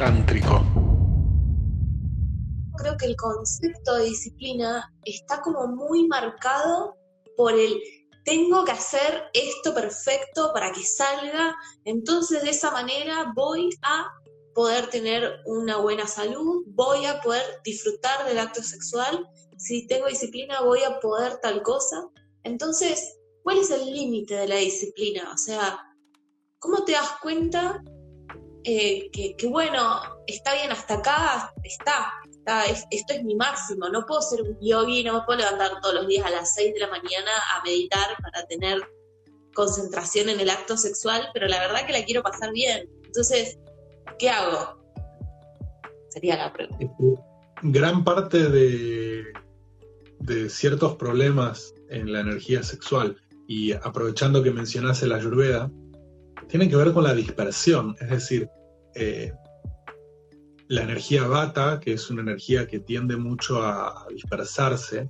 Tántrico. Creo que el concepto de disciplina está como muy marcado por el tengo que hacer esto perfecto para que salga, entonces de esa manera voy a poder tener una buena salud, voy a poder disfrutar del acto sexual, si tengo disciplina voy a poder tal cosa. Entonces, ¿cuál es el límite de la disciplina? O sea, ¿cómo te das cuenta eh, que, bueno, está bien hasta acá, está, esto es mi máximo, no puedo ser un yogi, no me puedo levantar todos los días a las 6 de la mañana a meditar para tener concentración en el acto sexual, pero la verdad que la quiero pasar bien. Entonces, ¿qué hago? Sería la pregunta. Gran parte de, de ciertos problemas en la energía sexual, y aprovechando que mencionase la ayurveda, tienen que ver con la dispersión, es decir, eh, la energía bata, que es una energía que tiende mucho a, dispersarse,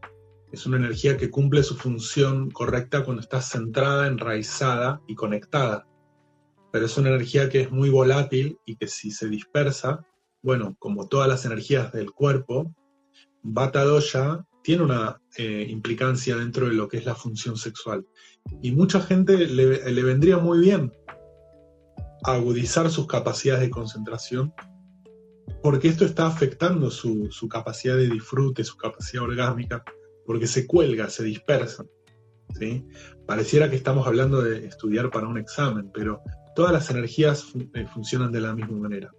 es una energía que cumple su función correcta cuando está centrada, enraizada y conectada. Pero es una energía que es muy volátil y que si se dispersa, bueno, como todas las energías del cuerpo, Bata Dosha tiene una eh, implicancia dentro de lo que es la función sexual. Y mucha gente le vendría muy bien agudizar sus capacidades de concentración, porque esto está afectando su, capacidad de disfrute, su capacidad orgásmica, porque se cuelga, se dispersa. ¿sí? Pareciera que estamos hablando de estudiar para un examen, pero todas las energías eh, funcionan de la misma manera.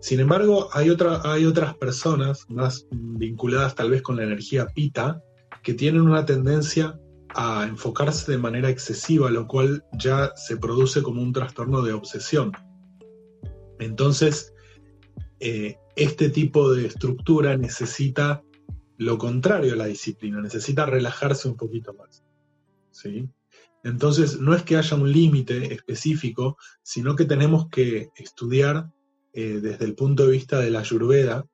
Sin embargo, hay, otra, hay otras personas más vinculadas tal vez con la energía pita que tienen una tendencia a enfocarse de manera excesiva, lo cual ya se produce como un trastorno de obsesión. Entonces, eh, este tipo de estructura necesita lo contrario a la disciplina, necesita relajarse un poquito más. ¿sí? Entonces, no es que haya un límite específico, sino que tenemos que estudiar eh, desde el punto de vista de la ayurveda,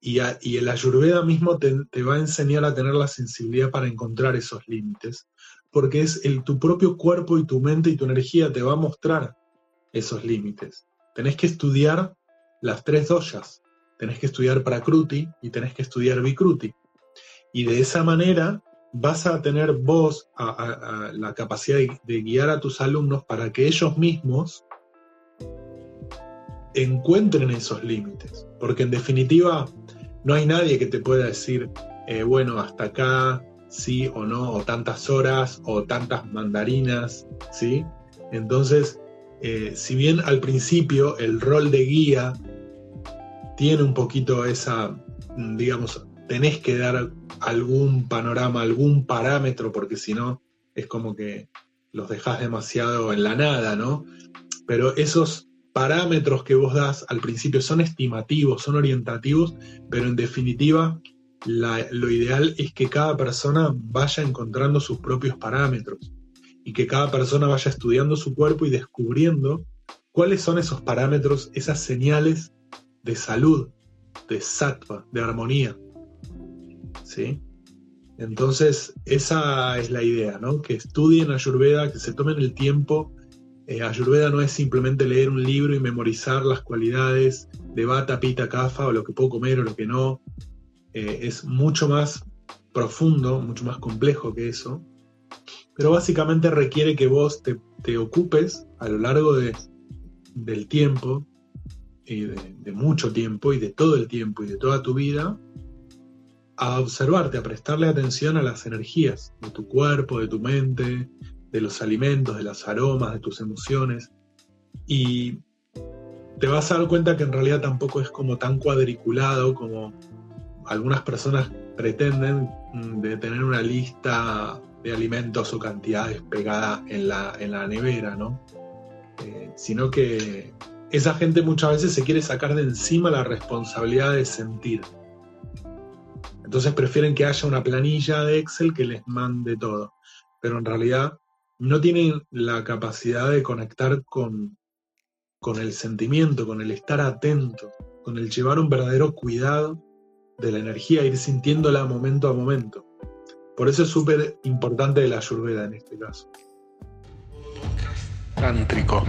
y, el ayurveda mismo te, va a enseñar a tener la sensibilidad para encontrar esos límites, porque es el, tu propio cuerpo y tu mente y tu energía te va a mostrar esos límites. Tenés que estudiar las tres doyas, tenés que estudiar Prakruti y tenés que estudiar Vikruti. Y de esa manera vas a tener vos la capacidad de guiar a tus alumnos para que ellos mismos encuentren esos límites. Porque en definitiva, no hay nadie que te pueda decir, eh, bueno, hasta acá, sí o no, o tantas horas, o tantas mandarinas, ¿sí? Entonces, eh, si bien al principio el rol de guía tiene un poquito esa, digamos, tenés que dar algún panorama, algún parámetro, porque si no, es como que los dejas demasiado en la nada, ¿no? Pero esos parámetros que vos das al principio son estimativos, son orientativos, pero en definitiva lo ideal es que cada persona vaya encontrando sus propios parámetros y que cada persona vaya estudiando su cuerpo y descubriendo cuáles son esos parámetros, esas señales de salud, de sattva, de armonía. ¿Sí? Entonces, esa es la idea, ¿no? Que estudien Ayurveda, que se tomen el tiempo eh, Ayurveda no es simplemente leer un libro y memorizar las cualidades de bata, pita, kafa o lo que puedo comer o lo que no. Eh, es mucho más profundo, mucho más complejo que eso. Pero básicamente requiere que vos te, ocupes a lo largo del tiempo, y de mucho tiempo y de todo el tiempo y de toda tu vida, a observarte, a prestarle atención a las energías de tu cuerpo, de tu mente, de los alimentos, de los aromas, de tus emociones. Y te vas a dar cuenta que en realidad tampoco es como tan cuadriculado como algunas personas pretenden mm, de tener una lista de alimentos o cantidades pegada en la, en la nevera, ¿no? Eh, sino que esa gente muchas veces se quiere sacar de encima la responsabilidad de sentir. Entonces prefieren que haya una planilla de Excel que les mande todo. Pero en realidad no tienen la capacidad de conectar con, con el sentimiento, con el estar atento, con el llevar un verdadero cuidado de la energía, ir sintiéndola momento a momento. Por eso es súper importante la ayurveda en este caso. Tántrico.